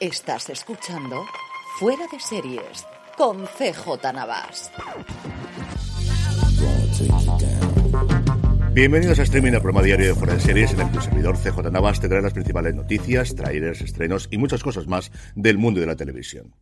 Estás escuchando Fuera de Series con CJ Navas. Bienvenidos a Streaming, el programa diario de Fuera de Series, en el que servidor CJ Navas te trae las principales noticias, trailers, estrenos y muchas cosas más del mundo de la televisión.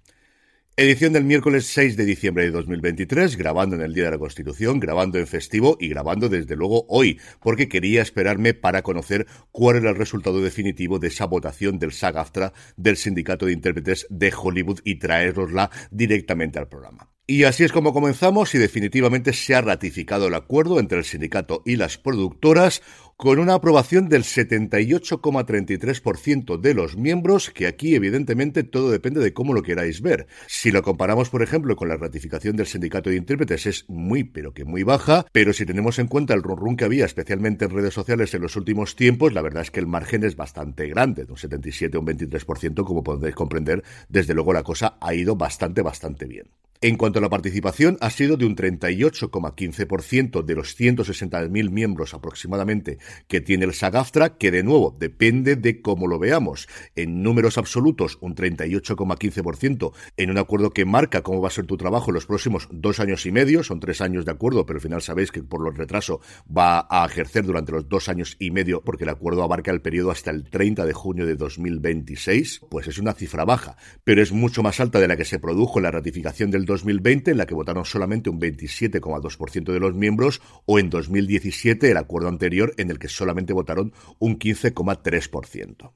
Edición del miércoles 6 de diciembre de 2023, grabando en el Día de la Constitución, grabando en festivo y grabando desde luego hoy, porque quería esperarme para conocer cuál era el resultado definitivo de esa votación del SAG-AFTRA del Sindicato de Intérpretes de Hollywood y traerosla directamente al programa. Y así es como comenzamos y definitivamente se ha ratificado el acuerdo entre el sindicato y las productoras con una aprobación del 78,33% de los miembros, que aquí evidentemente todo depende de cómo lo queráis ver. Si lo comparamos, por ejemplo, con la ratificación del sindicato de intérpretes es muy, pero que muy baja, pero si tenemos en cuenta el run que había, especialmente en redes sociales en los últimos tiempos, la verdad es que el margen es bastante grande, de un 77 a un 23%, como podéis comprender, desde luego la cosa ha ido bastante, bastante bien. En cuanto a la participación, ha sido de un 38,15% de los 160.000 miembros aproximadamente que tiene el SAGAFTRA, que de nuevo depende de cómo lo veamos. En números absolutos, un 38,15% en un acuerdo que marca cómo va a ser tu trabajo en los próximos dos años y medio, son tres años de acuerdo, pero al final sabéis que por los retraso va a ejercer durante los dos años y medio, porque el acuerdo abarca el periodo hasta el 30 de junio de 2026, pues es una cifra baja, pero es mucho más alta de la que se produjo en la ratificación del 2020, en la que votaron solamente un 27,2% de los miembros, o en 2017, el acuerdo anterior, en el que solamente votaron un 15,3%.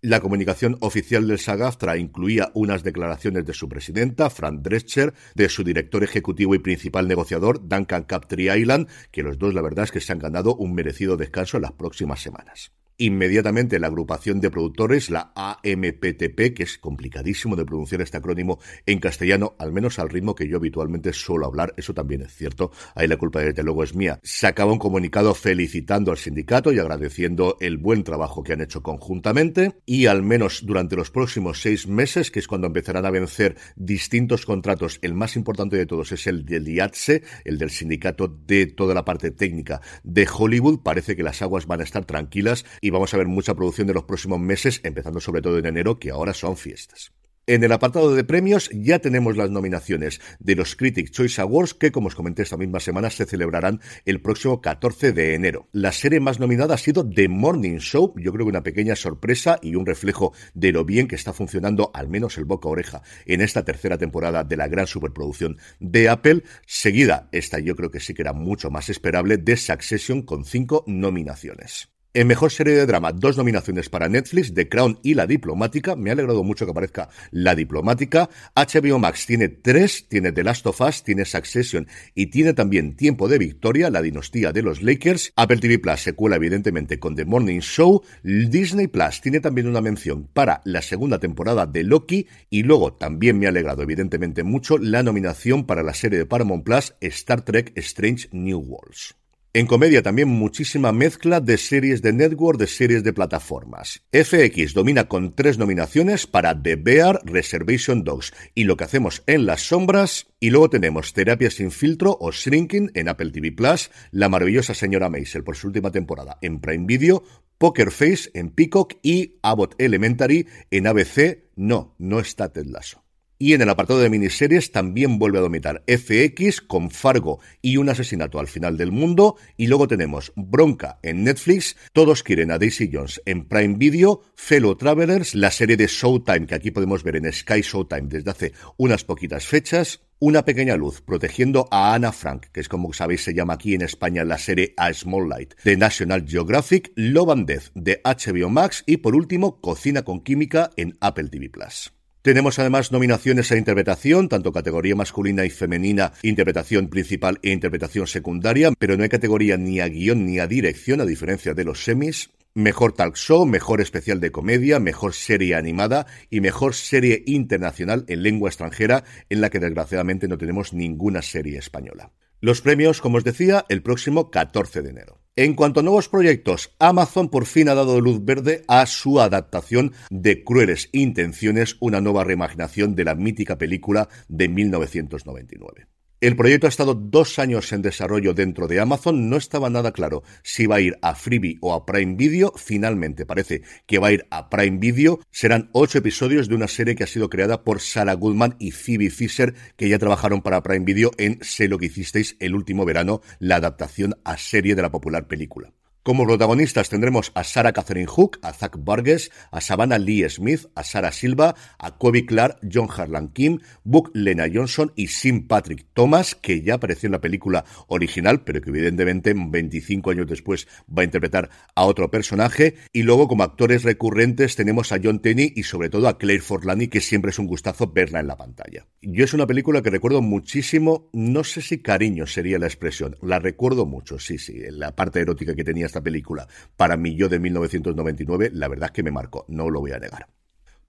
La comunicación oficial del SAGAFTRA incluía unas declaraciones de su presidenta, Fran Drescher, de su director ejecutivo y principal negociador, Duncan Captree Island, que los dos la verdad es que se han ganado un merecido descanso en las próximas semanas. Inmediatamente la agrupación de productores, la AMPTP, que es complicadísimo de pronunciar este acrónimo en castellano, al menos al ritmo que yo habitualmente suelo hablar, eso también es cierto, ahí la culpa desde luego es mía, sacaba un comunicado felicitando al sindicato y agradeciendo el buen trabajo que han hecho conjuntamente. Y al menos durante los próximos seis meses, que es cuando empezarán a vencer distintos contratos, el más importante de todos es el del IATSE, el del sindicato de toda la parte técnica de Hollywood, parece que las aguas van a estar tranquilas y vamos a ver mucha producción de los próximos meses, empezando sobre todo en enero, que ahora son fiestas. En el apartado de premios ya tenemos las nominaciones de los Critic Choice Awards que, como os comenté esta misma semana, se celebrarán el próximo 14 de enero. La serie más nominada ha sido The Morning Show, yo creo que una pequeña sorpresa y un reflejo de lo bien que está funcionando, al menos el boca oreja, en esta tercera temporada de la gran superproducción de Apple. Seguida, esta yo creo que sí que era mucho más esperable, de Succession con cinco nominaciones. En Mejor Serie de Drama, dos nominaciones para Netflix, The Crown y La Diplomática. Me ha alegrado mucho que aparezca La Diplomática. HBO Max tiene tres, tiene The Last of Us, tiene Succession y tiene también Tiempo de Victoria, la dinastía de los Lakers. Apple TV Plus se cuela evidentemente con The Morning Show. Disney Plus tiene también una mención para la segunda temporada de Loki y luego también me ha alegrado evidentemente mucho la nominación para la serie de Paramount Plus Star Trek Strange New Worlds. En comedia también muchísima mezcla de series de network, de series de plataformas. FX domina con tres nominaciones para The Bear, Reservation Dogs y Lo que hacemos en las sombras. Y luego tenemos Terapia sin filtro o Shrinking en Apple TV Plus, La maravillosa señora Maisel por su última temporada en Prime Video, Poker Face en Peacock y Abbott Elementary en ABC. No, no está Ted Lasso. Y en el apartado de miniseries también vuelve a dominar FX con Fargo y un asesinato al final del mundo. Y luego tenemos Bronca en Netflix, Todos quieren a Daisy Jones en Prime Video, Fellow Travelers, la serie de Showtime que aquí podemos ver en Sky Showtime desde hace unas poquitas fechas, una pequeña luz protegiendo a Anna Frank, que es como sabéis se llama aquí en España la serie A Small Light de National Geographic, Love and de HBO Max y por último Cocina con Química en Apple TV Plus. Tenemos además nominaciones a interpretación, tanto categoría masculina y femenina, interpretación principal e interpretación secundaria, pero no hay categoría ni a guion ni a dirección, a diferencia de los semis. Mejor talk show, mejor especial de comedia, mejor serie animada y mejor serie internacional en lengua extranjera, en la que desgraciadamente no tenemos ninguna serie española. Los premios, como os decía, el próximo 14 de enero. En cuanto a nuevos proyectos, Amazon por fin ha dado luz verde a su adaptación de Crueles Intenciones, una nueva reimaginación de la mítica película de 1999. El proyecto ha estado dos años en desarrollo dentro de Amazon. No estaba nada claro si va a ir a Freebie o a Prime Video. Finalmente parece que va a ir a Prime Video. Serán ocho episodios de una serie que ha sido creada por Sarah Goodman y Phoebe Fisher, que ya trabajaron para Prime Video en Sé lo que hicisteis el último verano, la adaptación a serie de la popular película. Como protagonistas tendremos a Sarah Catherine Hook, a Zach Burgess, a Savannah Lee Smith, a Sarah Silva, a Kobe Clark, John Harlan Kim, Book Lena Johnson y Sim Patrick Thomas, que ya apareció en la película original, pero que evidentemente 25 años después va a interpretar a otro personaje. Y luego como actores recurrentes tenemos a John Tenney y sobre todo a Claire Forlani, que siempre es un gustazo verla en la pantalla. Yo es una película que recuerdo muchísimo, no sé si cariño sería la expresión, la recuerdo mucho, sí, sí, la parte erótica que tenía esta película para mí yo de 1999, la verdad es que me marcó, no lo voy a negar.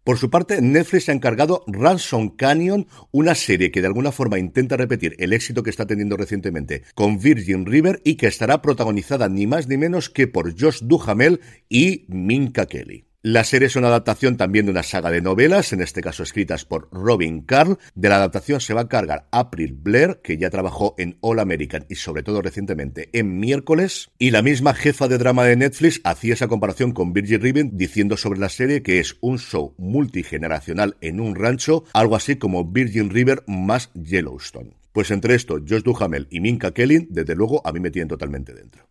Por su parte, Netflix ha encargado Ransom Canyon, una serie que de alguna forma intenta repetir el éxito que está teniendo recientemente con Virgin River y que estará protagonizada ni más ni menos que por Josh Duhamel y Minka Kelly. La serie es una adaptación también de una saga de novelas, en este caso escritas por Robin Carl. De la adaptación se va a cargar April Blair, que ya trabajó en All American y sobre todo recientemente en Miércoles. Y la misma jefa de drama de Netflix hacía esa comparación con Virgin Riven diciendo sobre la serie que es un show multigeneracional en un rancho, algo así como Virgin River más Yellowstone. Pues entre esto, Josh Duhamel y Minka Kelly, desde luego, a mí me tienen totalmente dentro.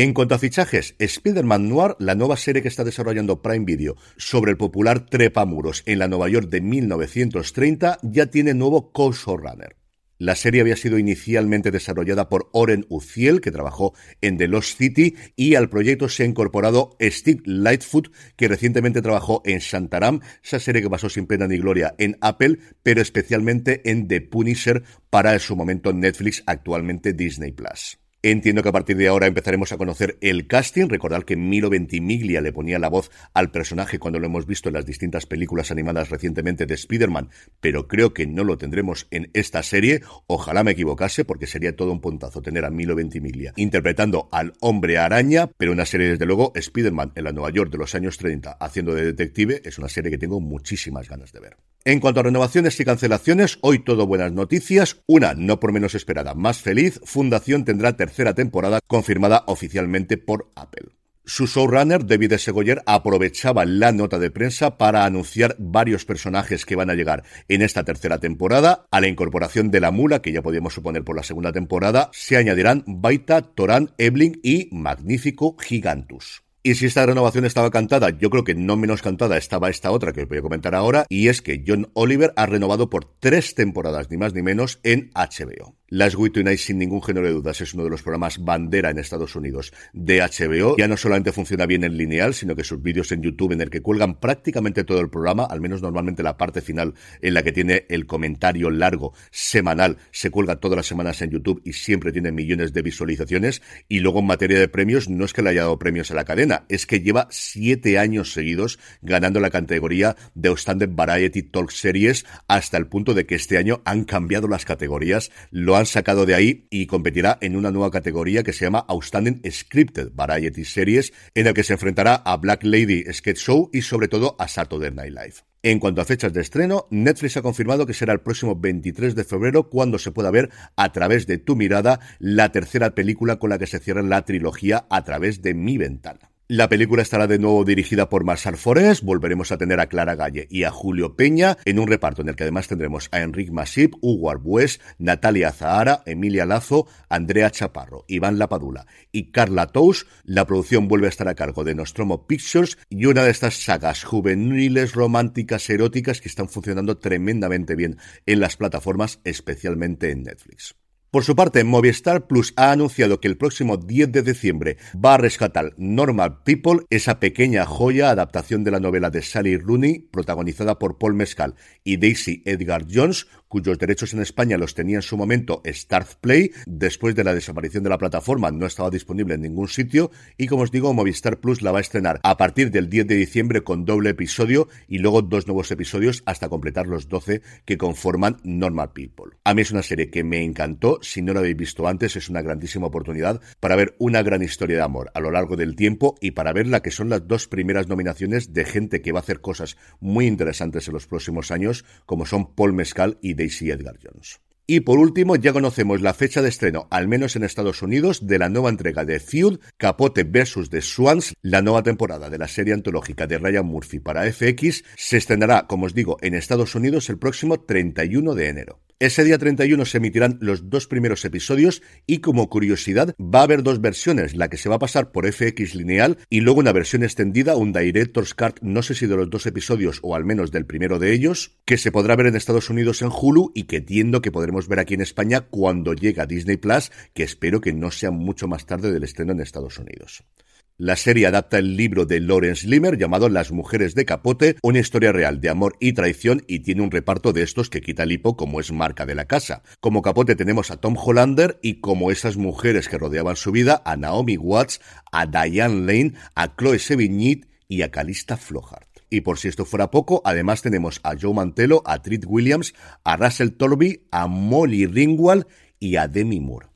En cuanto a fichajes, Spider-Man Noir, la nueva serie que está desarrollando Prime Video sobre el popular trepamuros en la Nueva York de 1930, ya tiene nuevo co-showrunner. La serie había sido inicialmente desarrollada por Oren Uziel, que trabajó en The Lost City, y al proyecto se ha incorporado Steve Lightfoot, que recientemente trabajó en Shantaram, esa serie que pasó sin pena ni gloria en Apple, pero especialmente en The Punisher para en su momento Netflix, actualmente Disney Plus. Entiendo que a partir de ahora empezaremos a conocer el casting. Recordad que Milo Ventimiglia le ponía la voz al personaje cuando lo hemos visto en las distintas películas animadas recientemente de Spider-Man, pero creo que no lo tendremos en esta serie. Ojalá me equivocase, porque sería todo un puntazo tener a Milo Ventimiglia interpretando al hombre araña, pero una serie, desde luego, Spider-Man en la Nueva York de los años 30 haciendo de detective, es una serie que tengo muchísimas ganas de ver. En cuanto a renovaciones y cancelaciones, hoy todo buenas noticias. Una, no por menos esperada, más feliz, Fundación tendrá tercera temporada confirmada oficialmente por Apple. Su showrunner, David Segoyer, aprovechaba la nota de prensa para anunciar varios personajes que van a llegar en esta tercera temporada. A la incorporación de la mula, que ya podíamos suponer por la segunda temporada, se añadirán Baita, Torán, Ebling y Magnífico Gigantus. Y si esta renovación estaba cantada, yo creo que no menos cantada estaba esta otra que os voy a comentar ahora, y es que John Oliver ha renovado por tres temporadas, ni más ni menos, en HBO. Last Week Tonight, sin ningún género de dudas, es uno de los programas bandera en Estados Unidos de HBO. Ya no solamente funciona bien en lineal, sino que sus vídeos en YouTube, en el que cuelgan prácticamente todo el programa, al menos normalmente la parte final en la que tiene el comentario largo semanal, se cuelga todas las semanas en YouTube y siempre tiene millones de visualizaciones. Y luego en materia de premios, no es que le haya dado premios a la cadena, es que lleva siete años seguidos ganando la categoría de Outstanding Variety Talk Series hasta el punto de que este año han cambiado las categorías, han sacado de ahí y competirá en una nueva categoría que se llama Outstanding Scripted Variety Series, en el que se enfrentará a Black Lady Sketch Show y sobre todo a Saturday Night Live. En cuanto a fechas de estreno, Netflix ha confirmado que será el próximo 23 de febrero cuando se pueda ver a través de tu mirada la tercera película con la que se cierra la trilogía a través de mi ventana. La película estará de nuevo dirigida por Marshall Forest, volveremos a tener a Clara Galle y a Julio Peña en un reparto en el que además tendremos a Enrique Masip, Hugo Arbues, Natalia Zahara, Emilia Lazo, Andrea Chaparro, Iván Lapadula y Carla Tous. La producción vuelve a estar a cargo de Nostromo Pictures y una de estas sagas juveniles, románticas, eróticas que están funcionando tremendamente bien en las plataformas, especialmente en Netflix. Por su parte, Movistar Plus ha anunciado que el próximo 10 de diciembre va a rescatar Normal People, esa pequeña joya adaptación de la novela de Sally Rooney, protagonizada por Paul Mescal y Daisy Edgar Jones, cuyos derechos en España los tenía en su momento Start Play, después de la desaparición de la plataforma no estaba disponible en ningún sitio y como os digo Movistar Plus la va a estrenar a partir del 10 de diciembre con doble episodio y luego dos nuevos episodios hasta completar los 12 que conforman Normal People. A mí es una serie que me encantó, si no la habéis visto antes es una grandísima oportunidad para ver una gran historia de amor a lo largo del tiempo y para ver la que son las dos primeras nominaciones de gente que va a hacer cosas muy interesantes en los próximos años como son Paul Mescal y Daisy Edgar Jones. Y por último, ya conocemos la fecha de estreno, al menos en Estados Unidos, de la nueva entrega de Feud, Capote vs. The Swans, la nueva temporada de la serie antológica de Ryan Murphy para FX, se estrenará, como os digo, en Estados Unidos el próximo 31 de enero. Ese día 31 se emitirán los dos primeros episodios y como curiosidad va a haber dos versiones, la que se va a pasar por FX lineal y luego una versión extendida, un Director's Cut, no sé si de los dos episodios o al menos del primero de ellos, que se podrá ver en Estados Unidos en Hulu y que entiendo que podremos ver aquí en España cuando llega Disney Plus, que espero que no sea mucho más tarde del estreno en Estados Unidos. La serie adapta el libro de Lawrence Limer llamado Las mujeres de capote, una historia real de amor y traición y tiene un reparto de estos que quita el hipo como es marca de la casa. Como capote tenemos a Tom Hollander y como esas mujeres que rodeaban su vida a Naomi Watts, a Diane Lane, a Chloe Sevigny y a Calista Flohart. Y por si esto fuera poco, además tenemos a Joe Mantello, a Treat Williams, a Russell Torby, a Molly Ringwald y a Demi Moore.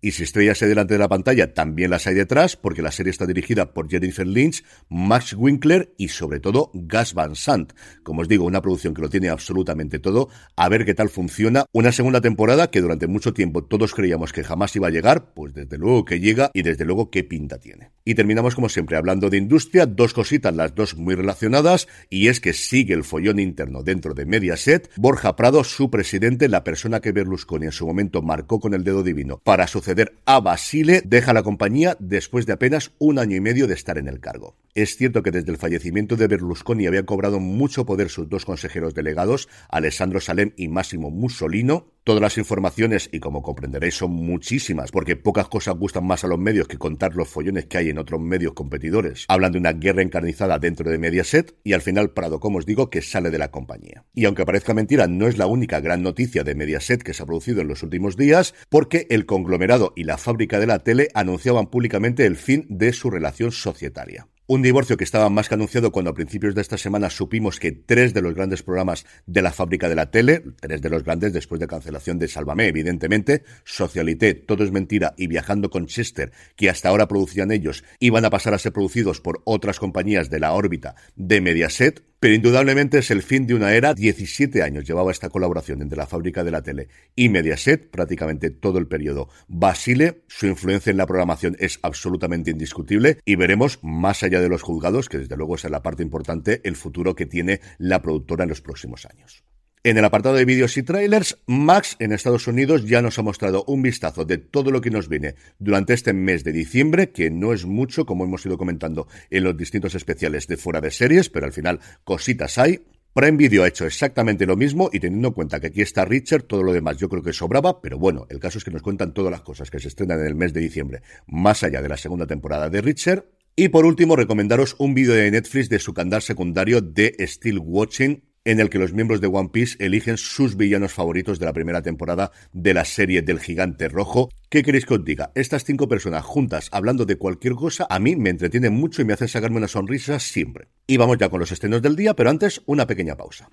Y si estrellas delante de la pantalla, también las hay detrás, porque la serie está dirigida por Jennifer Lynch, Max Winkler y sobre todo Gas Van Sant. Como os digo, una producción que lo tiene absolutamente todo. A ver qué tal funciona. Una segunda temporada que durante mucho tiempo todos creíamos que jamás iba a llegar, pues desde luego que llega y desde luego qué pinta tiene. Y terminamos como siempre hablando de industria, dos cositas, las dos muy relacionadas, y es que sigue el follón interno dentro de Mediaset. Borja Prado, su presidente, la persona que Berlusconi en su momento marcó con el dedo divino para a Basile, deja la compañía después de apenas un año y medio de estar en el cargo. Es cierto que desde el fallecimiento de Berlusconi habían cobrado mucho poder sus dos consejeros delegados, Alessandro Salem y Máximo Mussolino. Todas las informaciones, y como comprenderéis, son muchísimas, porque pocas cosas gustan más a los medios que contar los follones que hay en otros medios competidores. Hablan de una guerra encarnizada dentro de Mediaset, y al final Prado, como os digo, que sale de la compañía. Y aunque parezca mentira, no es la única gran noticia de Mediaset que se ha producido en los últimos días, porque el conglomerado y la fábrica de la tele anunciaban públicamente el fin de su relación societaria. Un divorcio que estaba más que anunciado cuando a principios de esta semana supimos que tres de los grandes programas de la fábrica de la tele, tres de los grandes después de cancelación de Sálvame, evidentemente, Socialité, Todo es Mentira y Viajando con Chester, que hasta ahora producían ellos, iban a pasar a ser producidos por otras compañías de la órbita de Mediaset, pero indudablemente es el fin de una era. 17 años llevaba esta colaboración entre la fábrica de la tele y Mediaset, prácticamente todo el periodo. Basile, su influencia en la programación es absolutamente indiscutible y veremos, más allá de los juzgados, que desde luego es la parte importante, el futuro que tiene la productora en los próximos años. En el apartado de vídeos y trailers, Max en Estados Unidos ya nos ha mostrado un vistazo de todo lo que nos viene durante este mes de diciembre, que no es mucho, como hemos ido comentando en los distintos especiales de fuera de series, pero al final cositas hay. Prime Video ha hecho exactamente lo mismo y teniendo en cuenta que aquí está Richard, todo lo demás yo creo que sobraba, pero bueno, el caso es que nos cuentan todas las cosas que se estrenan en el mes de diciembre, más allá de la segunda temporada de Richard. Y por último, recomendaros un vídeo de Netflix de su canal secundario de Still Watching, en el que los miembros de One Piece eligen sus villanos favoritos de la primera temporada de la serie del gigante rojo. ¿Qué queréis que os diga? Estas cinco personas juntas hablando de cualquier cosa a mí me entretienen mucho y me hacen sacarme una sonrisa siempre. Y vamos ya con los estrenos del día, pero antes una pequeña pausa.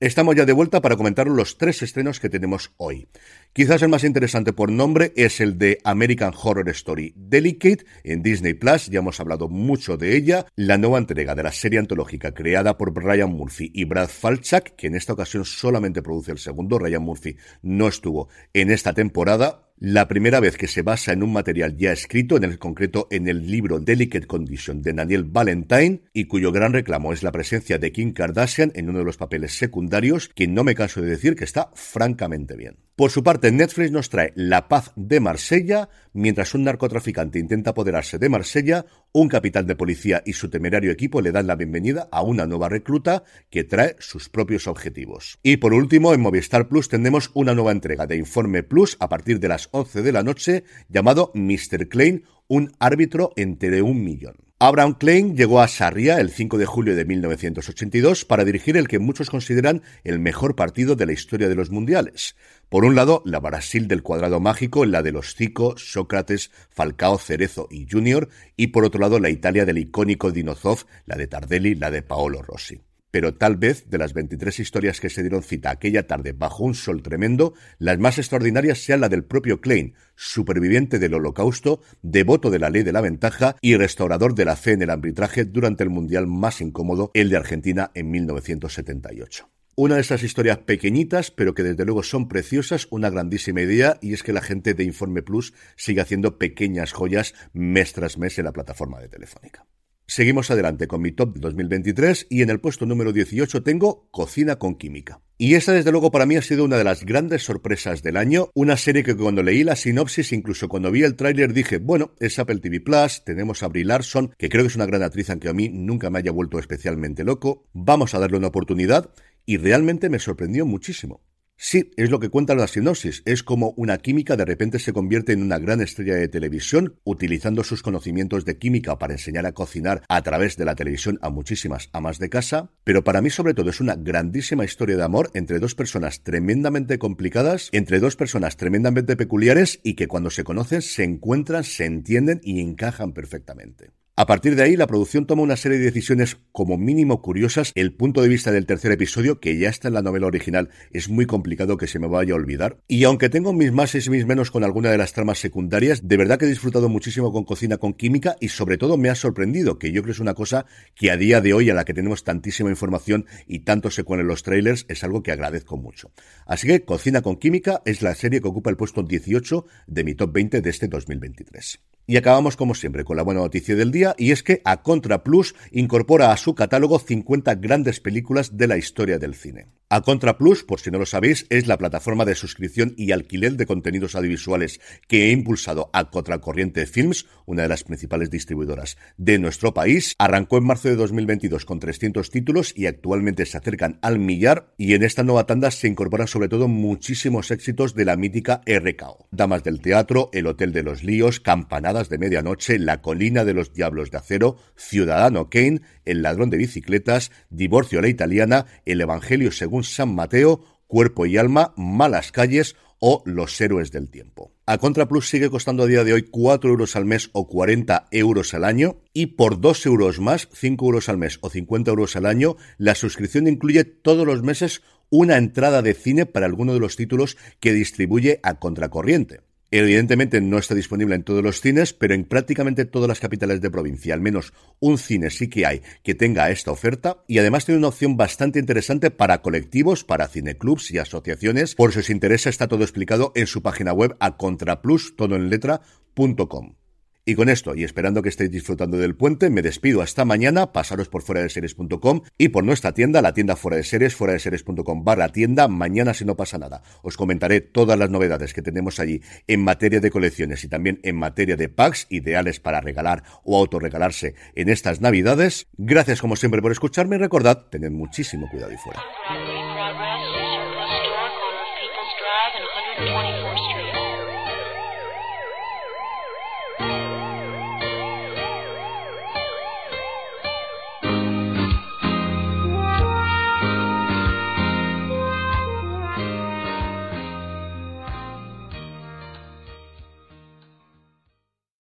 Estamos ya de vuelta para comentar los tres estrenos que tenemos hoy. Quizás el más interesante por nombre es el de American Horror Story Delicate en Disney Plus, ya hemos hablado mucho de ella, la nueva entrega de la serie antológica creada por Ryan Murphy y Brad Falchuk, que en esta ocasión solamente produce el segundo, Ryan Murphy no estuvo en esta temporada, la primera vez que se basa en un material ya escrito, en el concreto en el libro Delicate Condition de Daniel Valentine, y cuyo gran reclamo es la presencia de Kim Kardashian en uno de los papeles secundarios, que no me canso de decir que está francamente bien. Por su parte, Netflix nos trae La paz de Marsella, mientras un narcotraficante intenta apoderarse de Marsella, un capitán de policía y su temerario equipo le dan la bienvenida a una nueva recluta que trae sus propios objetivos. Y por último, en Movistar Plus tendremos una nueva entrega de Informe Plus a partir de las 11 de la noche llamado Mr. Klein, un árbitro entre un millón. Abraham Klein llegó a Sarria el 5 de julio de 1982 para dirigir el que muchos consideran el mejor partido de la historia de los mundiales. Por un lado, la Brasil del cuadrado mágico, la de los Zico, Sócrates, Falcao, Cerezo y Junior, y por otro lado, la Italia del icónico Dinozov, la de Tardelli, la de Paolo Rossi pero tal vez de las 23 historias que se dieron cita aquella tarde bajo un sol tremendo, las más extraordinarias sean la del propio Klein, superviviente del holocausto, devoto de la ley de la ventaja y restaurador de la fe en el arbitraje durante el mundial más incómodo, el de Argentina en 1978. Una de esas historias pequeñitas, pero que desde luego son preciosas, una grandísima idea, y es que la gente de Informe Plus sigue haciendo pequeñas joyas mes tras mes en la plataforma de Telefónica. Seguimos adelante con mi top de 2023 y en el puesto número 18 tengo Cocina con Química. Y esta desde luego para mí ha sido una de las grandes sorpresas del año, una serie que cuando leí la sinopsis, incluso cuando vi el tráiler dije, bueno, es Apple TV Plus, tenemos a Brie Larson, que creo que es una gran actriz aunque a mí nunca me haya vuelto especialmente loco, vamos a darle una oportunidad y realmente me sorprendió muchísimo. Sí, es lo que cuenta la sinopsis. Es como una química de repente se convierte en una gran estrella de televisión, utilizando sus conocimientos de química para enseñar a cocinar a través de la televisión a muchísimas amas de casa. Pero para mí, sobre todo, es una grandísima historia de amor entre dos personas tremendamente complicadas, entre dos personas tremendamente peculiares y que cuando se conocen se encuentran, se entienden y encajan perfectamente. A partir de ahí, la producción toma una serie de decisiones como mínimo curiosas. El punto de vista del tercer episodio, que ya está en la novela original, es muy complicado que se me vaya a olvidar. Y aunque tengo mis más y mis menos con alguna de las tramas secundarias, de verdad que he disfrutado muchísimo con Cocina con Química y sobre todo me ha sorprendido, que yo creo es una cosa que a día de hoy, a la que tenemos tantísima información y tanto se en los trailers, es algo que agradezco mucho. Así que Cocina con Química es la serie que ocupa el puesto 18 de mi top 20 de este 2023. Y acabamos como siempre con la buena noticia del día y es que A Contra Plus incorpora a su catálogo 50 grandes películas de la historia del cine. A Contra Plus, por si no lo sabéis, es la plataforma de suscripción y alquiler de contenidos audiovisuales que ha impulsado a Contracorriente Films, una de las principales distribuidoras de nuestro país. Arrancó en marzo de 2022 con 300 títulos y actualmente se acercan al millar y en esta nueva tanda se incorporan sobre todo muchísimos éxitos de la mítica RKO. Damas del Teatro, El Hotel de los Líos, Campanadas de Medianoche, La Colina de los Diablos de Acero, Ciudadano Kane, El Ladrón de Bicicletas, Divorcio a la Italiana, El Evangelio según San Mateo, Cuerpo y Alma, Malas Calles o Los Héroes del Tiempo. A Contraplus sigue costando a día de hoy 4 euros al mes o 40 euros al año y por 2 euros más, 5 euros al mes o 50 euros al año, la suscripción incluye todos los meses una entrada de cine para alguno de los títulos que distribuye a Contracorriente. Evidentemente no está disponible en todos los cines, pero en prácticamente todas las capitales de provincia, al menos un cine sí que hay que tenga esta oferta y además tiene una opción bastante interesante para colectivos, para cineclubs y asociaciones. Por si os interesa está todo explicado en su página web a contraplus, todo en. Y con esto, y esperando que estéis disfrutando del puente, me despido hasta mañana, pasaros por fuera de series.com y por nuestra tienda, la tienda fuera de series, fuera de series.com barra tienda, mañana si no pasa nada. Os comentaré todas las novedades que tenemos allí en materia de colecciones y también en materia de packs ideales para regalar o autorregalarse en estas navidades. Gracias como siempre por escucharme y recordad, tened muchísimo cuidado y fuera.